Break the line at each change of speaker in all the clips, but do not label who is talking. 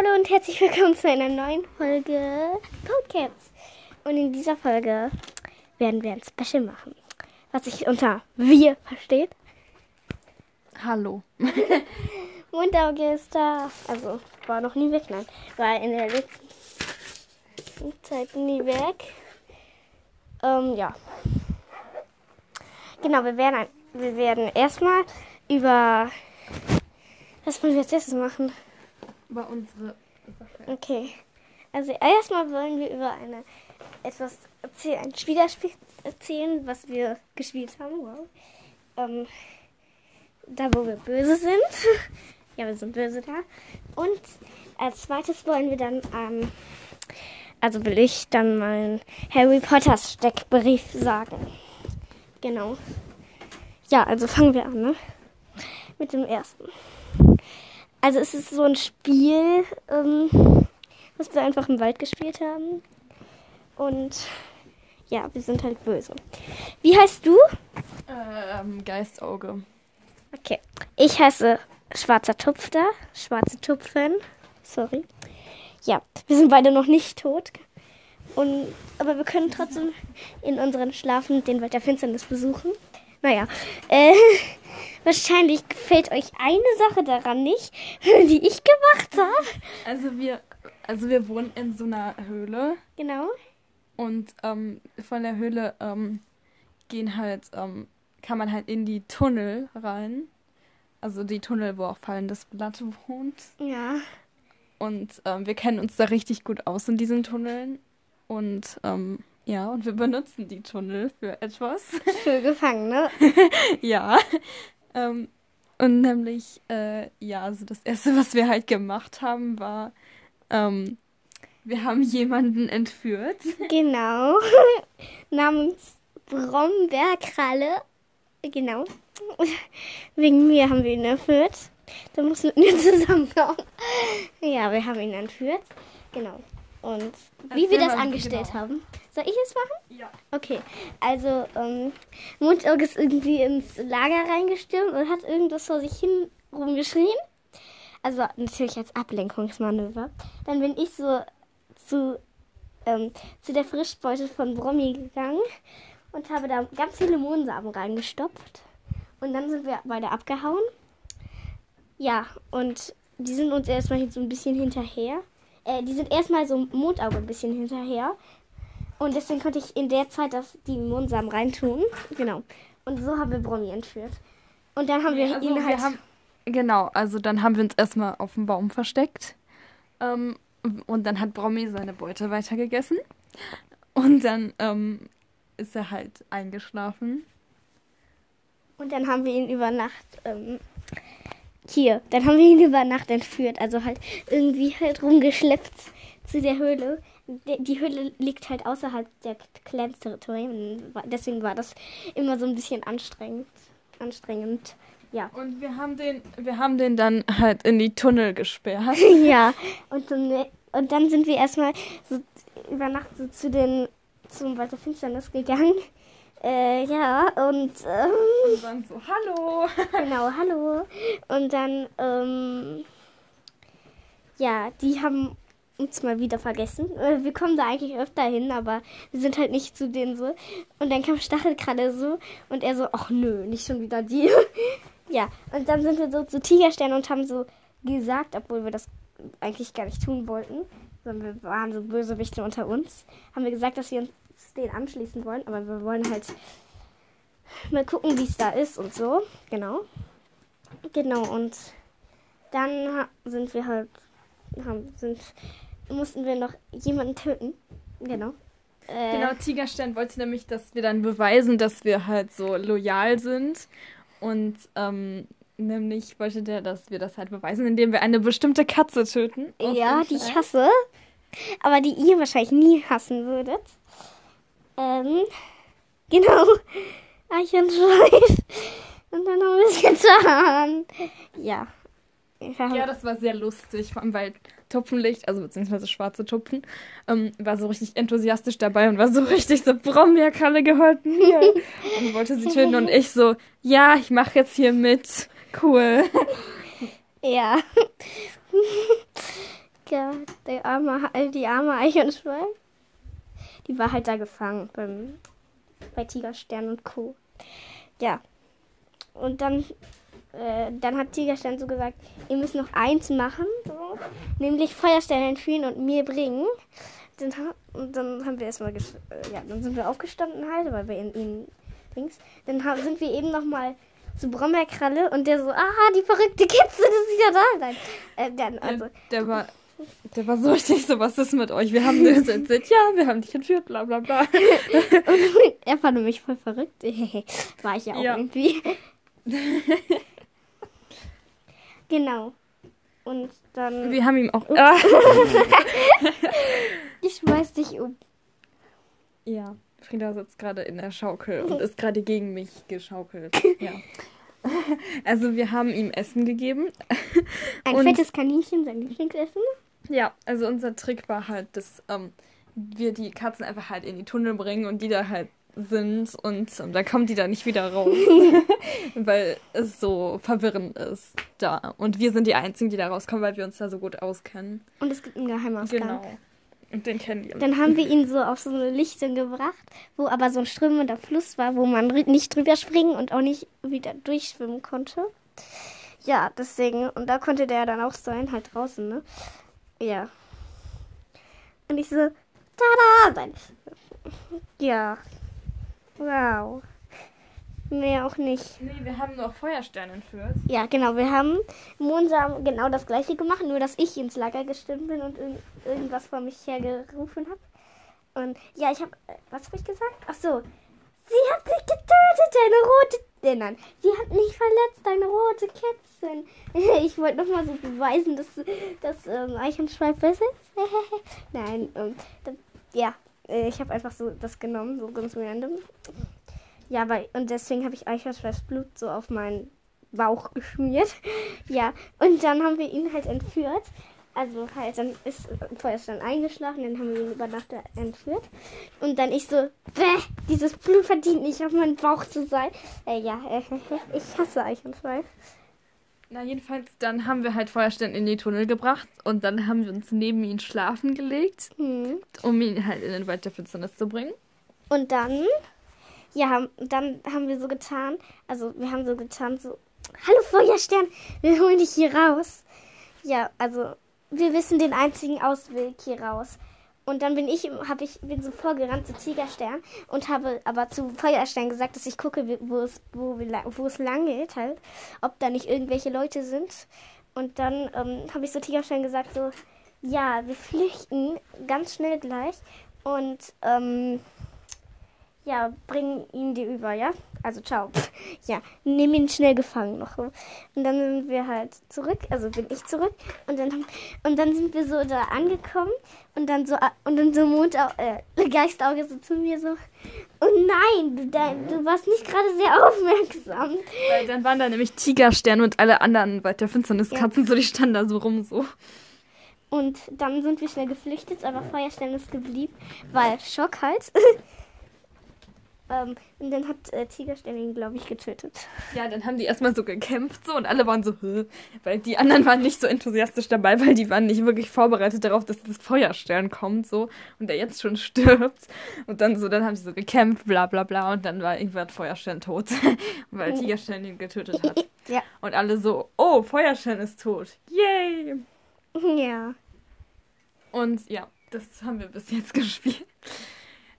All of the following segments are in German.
Hallo und herzlich willkommen zu einer neuen Folge Podcasts. Und in dieser Folge werden wir ein Special machen, was sich unter wir versteht.
Hallo.
Mundauge ist da. Also war noch nie weg, nein. War in der letzten Zeit nie weg. Ähm, ja. Genau, wir werden, ein, wir werden erstmal über. Was wollen wir als erstes machen?
Über unsere Sache.
Okay. Also erstmal wollen wir über eine etwas erzählen, ein Spielerspiel erzählen, was wir gespielt haben. Wow. Ähm, da wo wir böse sind. ja, wir sind böse da. Und als zweites wollen wir dann, ähm, also will ich dann meinen Harry Potter Steckbrief sagen. Genau. Ja, also fangen wir an, ne? Mit dem ersten. Also es ist so ein Spiel, ähm, was wir einfach im Wald gespielt haben. Und ja, wir sind halt böse. Wie heißt du?
Ähm, Geistauge.
Okay. Ich heiße Schwarzer Tupfer. Schwarze Tupfen. Sorry. Ja, wir sind beide noch nicht tot. Und, aber wir können trotzdem in unseren Schlafen den Wald der Finsternis besuchen. Naja, äh, wahrscheinlich gefällt euch eine Sache daran nicht, die ich gemacht habe.
Also wir, also wir wohnen in so einer Höhle
Genau.
und ähm, von der Höhle ähm, gehen halt, ähm, kann man halt in die Tunnel rein. Also die Tunnel, wo auch fallendes Blatt wohnt.
Ja.
Und ähm, wir kennen uns da richtig gut aus in diesen Tunneln. Und ähm, ja, und wir benutzen die Tunnel für etwas.
Für Gefangene.
Ja. Ähm, und nämlich, äh, ja, also das Erste, was wir halt gemacht haben, war, ähm, wir haben jemanden entführt.
Genau. Namens Brombeerkralle. Genau. Wegen mir haben wir ihn entführt. Da mussten wir zusammenkommen. Ja, wir haben ihn entführt. Genau. Und wie wir das angestellt
genau.
haben. Soll ich es machen?
Ja.
Okay, also ähm, Mundauge ist irgendwie ins Lager reingestürmt und hat irgendwas vor sich hin rumgeschrien. Also natürlich als Ablenkungsmanöver. Dann bin ich so zu, ähm, zu der Frischbeute von Brommi gegangen und habe da ganz viele Mohnsamen reingestopft. Und dann sind wir beide abgehauen. Ja, und die sind uns erstmal so ein bisschen hinterher. Äh, die sind erstmal so Mondauge ein bisschen hinterher. Und deswegen konnte ich in der Zeit das, die Mohnsamen reintun. Genau. Und so haben wir Brommi entführt. Und dann haben wir
Also
ihn halt.
wir haben, genau, also dann haben wir uns erstmal auf dem Baum versteckt. Ähm, und dann hat Brommi seine Beute weitergegessen. Und dann ähm, ist er halt eingeschlafen.
Und dann haben wir ihn über Nacht. Ähm, hier, dann haben wir ihn über Nacht entführt. Also halt irgendwie halt rumgeschleppt zu der Höhle. Die, Höhle liegt halt außerhalb der Clans-Territorien. Deswegen war das immer so ein bisschen anstrengend. Anstrengend. Ja.
Und wir haben den, wir haben den dann halt in die Tunnel gesperrt.
ja. Und dann, und dann sind wir erstmal so über Nacht so zu den zum Wald der Finsternis gegangen. Äh, ja, und ähm,
Und dann so, hallo.
genau, hallo. Und dann, ähm, ja, die haben uns mal wieder vergessen. Äh, Wir kommen da eigentlich öfter hin, aber wir sind halt nicht zu denen so. Und dann kam Stachelkralle so und er so, ach nö, nicht schon wieder die. ja, und dann sind wir so zu Tigerstern und haben so gesagt, obwohl wir das eigentlich gar nicht tun wollten, sondern wir waren so Bösewichte unter uns, haben wir gesagt, dass wir uns den anschließen wollen, aber wir wollen halt mal gucken, wie es da ist und so. Genau. Genau, und dann sind wir halt, haben, sind, mussten wir noch jemanden töten. Genau. Äh,
Genau, Tigerstern wollte nämlich, dass wir dann beweisen, dass wir halt so loyal sind. Und ähm, nämlich wollte der, dass wir das halt beweisen, indem wir eine bestimmte Katze töten.
Ja, die ich hasse. Aber die ihr wahrscheinlich nie hassen würdet. Ähm, genau. Eichenschweif. Und dann haben wir es getan. Ja. Haben-
Ja, das war sehr lustig, vor allem weil Tupfenlicht, also beziehungsweise schwarze Tupfen, ähm, war so richtig enthusiastisch dabei und war so richtig so, Brombeerkralle gehört mir. und wollte sie töten und ich so, ja, ich mache jetzt hier mit. Cool.
Ja. Tiger, der arme, die arme Eichhörnschwein, die war halt da gefangen beim, bei Tigerstern und Co. Ja. Und dann, äh, dann hat Tigerstern so gesagt, ihr müsst noch eins machen, so, nämlich Feuerstern entführen und mir bringen. Dann, und dann haben wir erstmal, äh, ja, dann sind wir aufgestanden halt, weil wir in ihn Dings. Dann ha- sind wir eben noch mal zu Brombeerkralle und der so, aha, die verrückte Kitze, das ist ja da. Nein, äh, dann, also,
Der war, der war so richtig so, was ist mit euch? Wir haben das erzählt, ja, wir haben dich entführt, bla bla bla.
er fand mich voll verrückt. War ich ja auch
Ja.
irgendwie. genau. Und dann,
Wir haben ihm auch.
Ich schmeiß dich um.
Ja, Frieda sitzt gerade in der Schaukel und ist gerade gegen mich geschaukelt. Ja. Also wir haben ihm Essen gegeben.
Ein fettes Kaninchen, sein Lieblingsessen.
Ja, also unser Trick war halt, dass ähm, wir die Katzen einfach halt in die Tunnel bringen und die da halt sind und ähm, dann kommen die da nicht wieder raus, weil es so verwirrend ist da. Und wir sind die Einzigen, die da rauskommen, weil wir uns da so gut auskennen.
Und es gibt einen Geheimausgang.
Genau. Und den kennen die.
Dann haben wir ihn so auf so eine Lichtung gebracht, wo aber so ein strömender Fluss war, wo man nicht drüber springen und auch nicht wieder durchschwimmen konnte. Ja, deswegen, und da konnte der dann auch sein, halt draußen, ne? Ja. Und ich so, tada! Nein. Ja. Wow. Nee, auch nicht.
Nee, wir haben nur Feuersterne entführt.
Ja, genau. Wir haben Monsam genau das gleiche gemacht, nur dass ich ins Lager gestimmt bin und irg irgendwas vor mich hergerufen habe. Und ja, ich habe. Was habe ich gesagt? Ach so. Sie hat dich getötet, deine rote. Äh, nein, sie hat mich verletzt, deine rote Kätzchen. Ich wollte nochmal so beweisen, dass, dass ähm, Eichenschweif besser ist. nein, ähm, das, ja, äh, ich habe einfach so das genommen, so ganz random. Ja, weil, und deswegen habe ich Eichhörnschweifs Blut so auf meinen Bauch geschmiert. Ja, und dann haben wir ihn halt entführt. Also halt, dann ist Feuerstein eingeschlafen, dann haben wir ihn über Nacht entführt. Und dann ich so, bäh, dieses Blut verdient nicht auf meinen Bauch zu sein. Äh, ja, äh, ich hasse Eichhörnschweif.
Na, jedenfalls, dann haben wir halt Feuersterne in die Tunnel gebracht und dann haben wir uns neben ihn schlafen gelegt,
Hm.
um ihn halt in den Wald der Finsternis zu bringen.
Und dann, ja, dann haben wir so getan, also wir haben so getan, so, hallo Feuerstern, wir holen dich hier raus. Ja, also wir wissen den einzigen Ausweg hier raus. Und dann bin ich, habe ich, bin so vorgerannt zu Tigerstern und habe aber zu Feuerstern gesagt, dass ich gucke, wo es, wo, wo es lang geht, halt, ob da nicht irgendwelche Leute sind. Und dann ähm, habe ich so Tigerstern gesagt, so, ja, wir flüchten ganz schnell gleich und ähm, ja, bring ihn dir über, ja? Also ciao. Ja, nimm ihn schnell gefangen noch. Und dann sind wir halt zurück, also bin ich zurück und dann und dann sind wir so da angekommen und dann so und dann so Mond äh, Geistauge so zu mir so Oh nein, du, dein, du warst nicht gerade sehr aufmerksam.
Weil dann waren da nämlich Tigersterne und alle anderen Wald der Finsterniskatzen, so die standen da so rum so.
Und dann sind wir schnell geflüchtet, aber Feuerstern ist geblieben, weil Schock halt. ähm, und dann hat äh, Tigerstern ihn, glaube ich, getötet.
Ja, dann haben die erstmal so gekämpft so und alle waren so, Hö? weil die anderen waren nicht so enthusiastisch dabei, weil die waren nicht wirklich vorbereitet darauf, dass das Feuerstern kommt so und der jetzt schon stirbt. Und dann so, dann haben sie so gekämpft, bla bla bla und dann war irgendwann Feuerstern tot, weil Tigerstern ihn getötet hat.
Ja.
Und alle so, oh, Feuerstern ist tot. Yay!
Ja.
Und ja, das haben wir bis jetzt gespielt.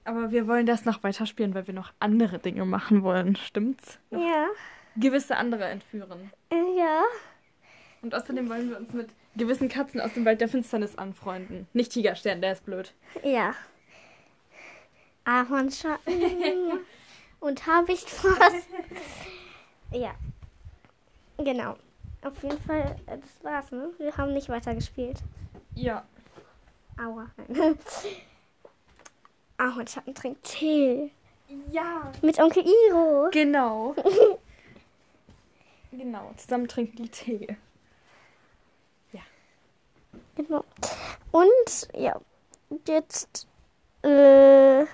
Aber wir wollen das noch weiterspielen, weil wir noch andere Dinge machen wollen, stimmt's?
Ja.
Gewisse andere entführen.
Äh, Ja.
Und außerdem wollen wir uns mit gewissen Katzen aus dem Wald der Finsternis anfreunden. Nicht Tigerstern, der ist blöd.
Ja. Ahornschatten und Habichtfrost. Ja. Genau. Auf jeden Fall, äh, das war's, ne? Wir haben nicht weitergespielt.
Ja.
Aua. Ahornschatten trinkt Tee.
Ja.
Mit Onkel Iro.
Genau. genau, zusammen trinken die Tee.
Genau. Und, ja. Jetzt, äh,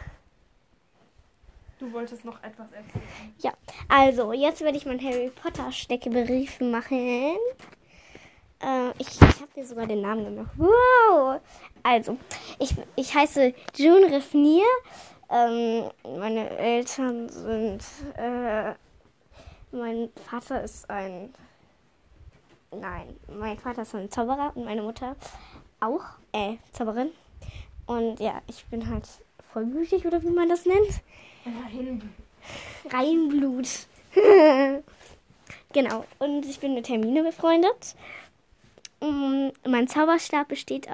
Du wolltest noch etwas erzählen.
ja. Also, jetzt werde ich meinen Harry Potter Steckebrief machen. Äh, ich ich habe mir sogar den Namen gemacht. Wow! Also, ich, ich heiße June Refnier. Ähm, meine Eltern sind. Äh, mein Vater ist ein. Nein, mein Vater ist ein Zauberer und meine Mutter auch. Äh, Zauberin. Und ja, ich bin halt vollblütig oder wie man das nennt. Reinblut. genau. Und ich bin mit Hermine befreundet. Mm, Mein Zauberstab besteht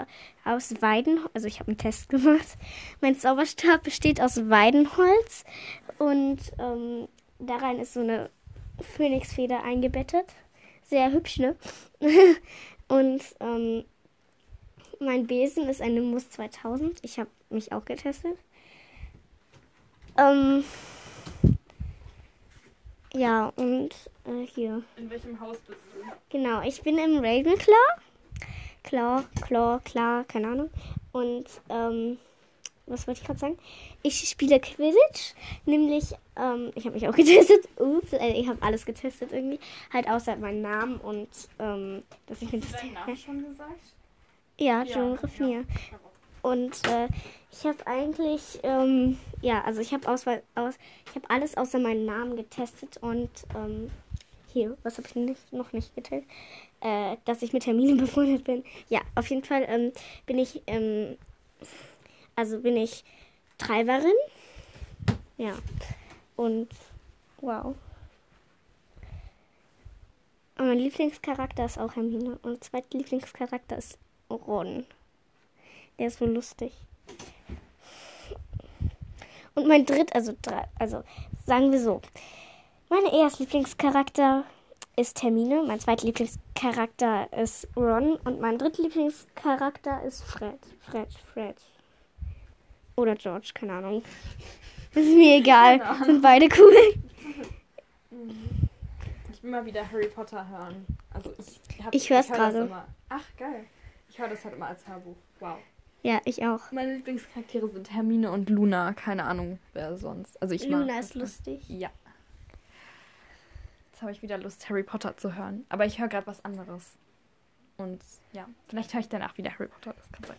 aus Weiden, also ich habe einen Test gemacht. Mein Zauberstab besteht aus Weidenholz und ähm, da rein ist so eine Phönixfeder eingebettet. Sehr hübsch, ne? und ähm, mein Besen ist ein Nimbus 2000. Ich habe mich auch getestet. Ähm, ja, und äh, hier.
In welchem Haus bist du?
Genau, ich bin im Ravenclaw. Claw, Claw, klar, keine Ahnung. Und, ähm, was wollte ich gerade sagen? Ich spiele Quidditch, nämlich, ähm, ich habe mich auch getestet. Ups, äh, ich habe alles getestet irgendwie. Halt außer meinen Namen und, ähm, dass ich mir das.
Deinen Namen schon gesagt?
Ja, Joan Refnier. Und äh, ich habe eigentlich, ähm, ja, also ich habe aus, aus, ich habe alles außer meinen Namen getestet und ähm, hier, was habe ich nicht, noch nicht getestet? Äh, dass ich mit Hermine befreundet bin. Ja, auf jeden Fall ähm, bin ich, ähm, also bin ich Treiberin. Ja. Und wow. Und mein Lieblingscharakter ist auch Hermine. Und zweiter Lieblingscharakter ist Ron. Der ist so lustig. Und mein dritt, also drei, also sagen wir so. Mein erster Lieblingscharakter ist Hermine, mein zweiter Lieblingscharakter ist Ron und mein dritter Lieblingscharakter ist Fred. Fred, Fred. Oder George, keine Ahnung. Ist mir egal. Sind beide cool.
Ich will mal wieder Harry Potter hören. Also ich, hab,
Ich hör's
hör das
gerade.
immer. Ach, geil. Ich höre das halt immer als Hörbuch. Wow.
Ja, ich auch.
Meine Lieblingscharaktere sind Hermine und Luna. Keine Ahnung, wer sonst. Also ich
Luna ist lustig.
Ja. Jetzt habe ich wieder Lust, Harry Potter zu hören. Aber ich höre gerade was anderes. Und ja, vielleicht höre ich danach wieder Harry Potter. Das kann sein.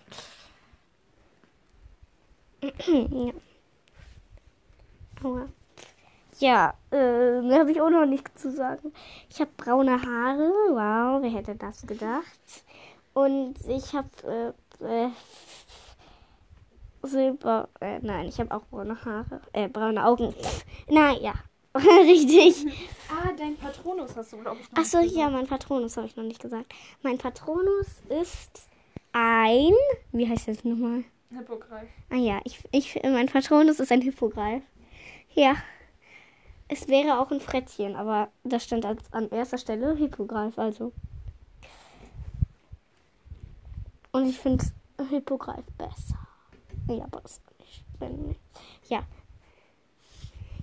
ja. Aua. Ja, äh, da habe ich auch noch nichts zu sagen. Ich habe braune Haare. Wow, wer hätte das gedacht? Und ich habe äh, Silber. Äh, nein, ich habe auch braune Haare. Äh, braune Augen. Nein, ja. Richtig.
Ah, dein Patronus hast du, glaube ich, noch
Achso,
nicht
ja, mein Patronus habe ich noch nicht gesagt. Mein Patronus ist ein. Wie heißt das nochmal?
Hippogreif.
Ah ja, ich, ich, mein Patronus ist ein Hippogreif. Ja. Es wäre auch ein Frettchen, aber das stand als, an erster Stelle Hippogreif, also. Und ich finde Hippogreif besser. Ja, aber das ist nicht. nicht. Ja.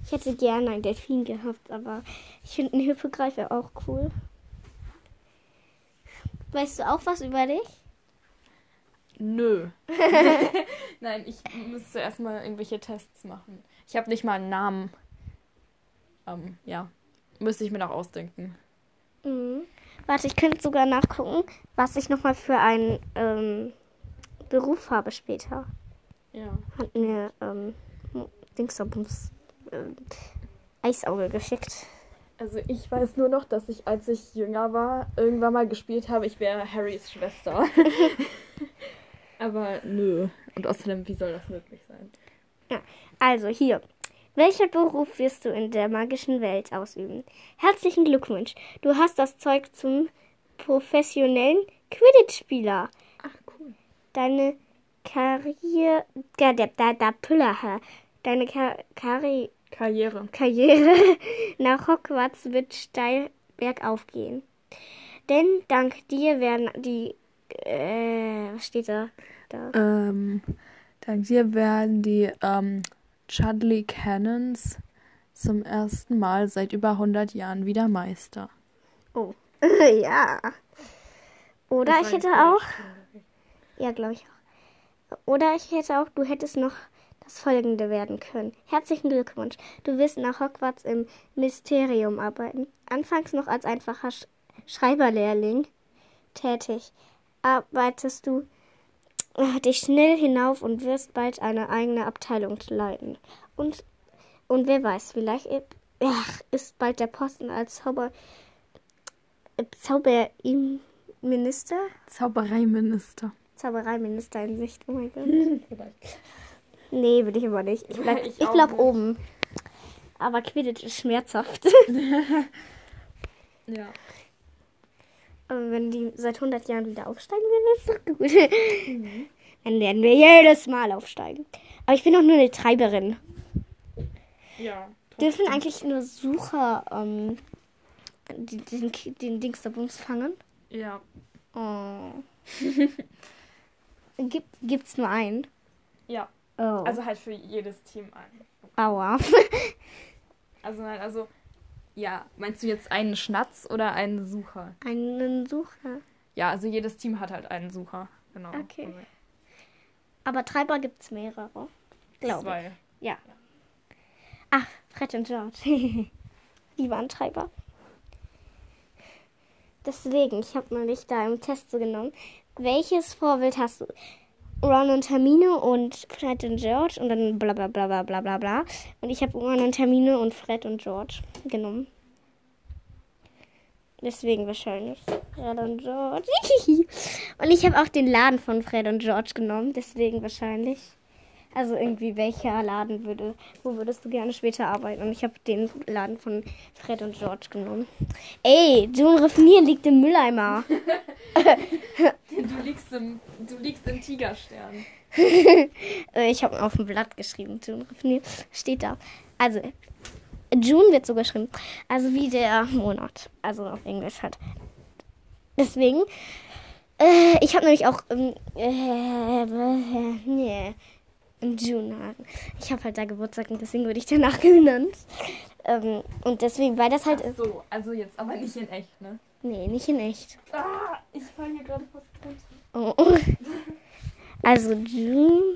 Ich hätte gerne einen Delfin gehabt, aber ich finde ein Hippogreif wäre auch cool. Weißt du auch was über dich?
Nö. Nein, ich müsste erstmal irgendwelche Tests machen. Ich habe nicht mal einen Namen. Ähm, ja. Müsste ich mir noch ausdenken.
Mhm. Warte, ich könnte sogar nachgucken, was ich nochmal für einen ähm, Beruf habe später.
Ja.
Hat mir ähm, Dingsabums ähm, Eisauge geschickt.
Also ich weiß nur noch, dass ich, als ich jünger war, irgendwann mal gespielt habe, ich wäre Harrys Schwester. Aber nö. Und außerdem, wie soll das möglich sein?
Also hier. Welcher Beruf wirst du in der magischen Welt ausüben? Herzlichen Glückwunsch. Du hast das Zeug zum professionellen Quidditch-Spieler.
Ach, cool.
Deine Karriere. Da, da, da, da, Püller. Deine Kar Karri
Karriere.
Karriere nach Hogwarts wird steil bergauf gehen. Denn dank dir werden die. Äh, was steht da? da?
Ähm, dank dir werden die ähm, Chudley Cannons zum ersten Mal seit über 100 Jahren wieder Meister.
Oh. ja. Oder ich hätte auch. Ja, glaube ich auch. Oder ich hätte auch, du hättest noch das folgende werden können. Herzlichen Glückwunsch. Du wirst nach Hogwarts im Mysterium arbeiten. Anfangs noch als einfacher Sch Schreiberlehrling tätig. Arbeitest du dich schnell hinauf und wirst bald eine eigene Abteilung leiten. Und, und wer weiß, vielleicht ach, ist bald der Posten als Zauber, äh, Zauberminister,
Zaubereiminister.
Zaubereiminister in Sicht. Oh mein Gott.
Vielleicht.
Nee, will ich aber nicht. Ich bleib,
Ich
ich bleib oben. Aber Quidditch ist schmerzhaft.
Ja.
Aber wenn die seit 100 Jahren wieder aufsteigen würden, ist doch gut. Dann werden wir jedes Mal aufsteigen. Aber ich bin doch nur eine Treiberin.
Ja.
Dürfen eigentlich nur Sucher ähm, den, den Dings der Bums fangen?
Ja.
Oh. Gibt, gibt's nur einen?
Ja.
Oh.
Also halt für jedes Team ein.
Aua.
Also nein, also ja, meinst du jetzt einen Schnatz oder einen Sucher?
einen Sucher.
Ja, also jedes Team hat halt einen Sucher. Genau.
Okay.
Also
Aber Treiber gibt's mehrere. Glaube ich.
Zwei.
Ja. Ach, Fred und George. Die waren Treiber. Deswegen, ich habe mal dich da im Test so genommen. Welches Vorbild hast du? Ron und Hermine und Fred und George und dann bla bla bla bla bla bla bla. Und ich habe Ron und Hermine und Fred und George genommen. Deswegen wahrscheinlich. Fred und George. und ich habe auch den Laden von Fred und George genommen. Deswegen wahrscheinlich. Also irgendwie welcher Laden würde, wo würdest du gerne später arbeiten? Und ich habe den Laden von Fred und George genommen. Ey, June Raffinier liegt im Mülleimer.
Du liegst im, du liegst im Tigerstern.
Äh, ich habe auf dem Blatt geschrieben, June Raffinier. Steht da. Also, June wird so geschrieben. Also wie der Monat. Also auf Englisch halt. Deswegen. Äh, ich habe nämlich auch ähm, äh, nee, im June. Ich habe halt da Geburtstag und deswegen wurde ich danach genannt. Ähm, und deswegen, weil das halt
Ach so, also jetzt aber nicht in echt, ne?
Nee, nicht in echt.
Ah, ich fall hier gerade fast runter.
Oh. Also June.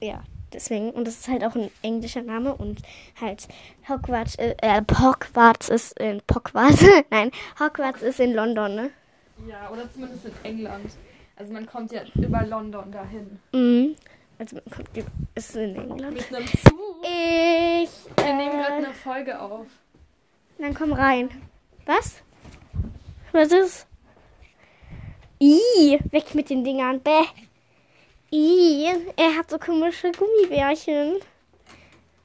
Ja, deswegen. Und das ist halt auch ein englischer Name und halt Hogwarts, äh, äh, Hogwarts ist in Hogwarts. Nein, Hogwarts ist in London, ne?
Ja, oder zumindest in England. Also man kommt ja über London dahin.
Mhm. Also man kommt, ist in England.
Mit einem Zug.
Ich.
Wir nehmen gerade
Äh,
eine Folge auf.
dann komm rein. Was? Was ist? Ih, weg mit den Dingern. Bäh. Ih, er hat so komische Gummibärchen.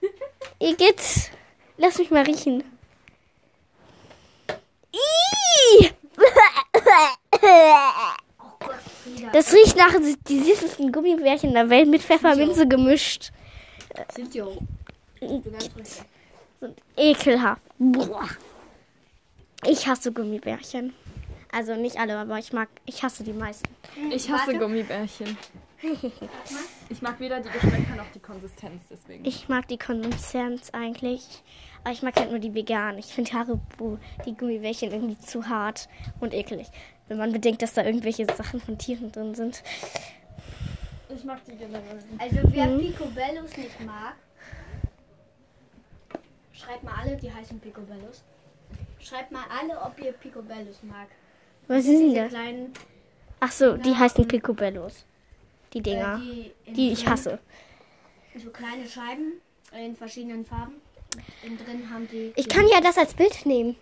Igitt. Lass mich mal riechen. Das riecht nach die süßesten Gummibärchen der Welt mit Pfefferminze gemischt.
Sind ja auch. Richtig.
sind ekelhaft. Boah. Ich hasse Gummibärchen. Also nicht alle, aber ich mag, ich hasse die meisten.
Ich hasse
Warte.
Gummibärchen. Ich mag weder die Geschmäcker noch die Konsistenz, deswegen.
Ich mag die Konsistenz eigentlich. Aber ich mag halt nur die veganen. Ich finde Haribo, die Gummibärchen irgendwie zu hart und eklig. Wenn man bedenkt, dass da irgendwelche Sachen von Tieren drin sind.
Ich mag die generell.
Also wer
Mhm.
Picobellos nicht mag, schreibt mal alle, die heißen Picobellos. Schreibt mal alle, ob ihr Picobellos mag.
Was sind denn das?
kleinen,
Ach so, die heißen Picobellos. Die
äh,
Dinger.
die, in
Die ich hasse.
So kleine Scheiben in verschiedenen Farben. Innen drin haben die.
Ich kann ja das als Bild nehmen.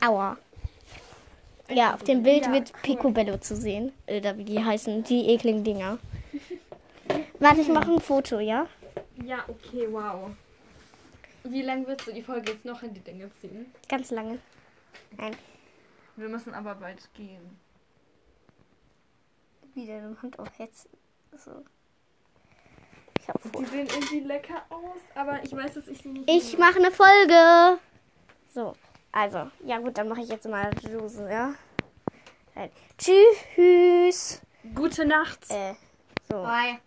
Aua. Ja, auf dem Bild
Ja,
wird Picobello zu sehen. Oder wie die heißen, die ekligen Dinger. Warte, ich mache ein Foto, ja?
Ja, okay, wow. Wie lange wird so die Folge jetzt noch in die Dinge ziehen?
Ganz lange. Nein.
Wir müssen aber bald gehen.
Wieder eine Hand auf jetzt. So. Ich hab
Die sehen irgendwie lecker aus, aber ich weiß, dass ich sie nicht.
Ich mache eine Folge. So, also, ja gut, dann mache ich jetzt mal Juse, ja? Dann, Tschüss.
Gute Nacht.
Äh, so.
Bye.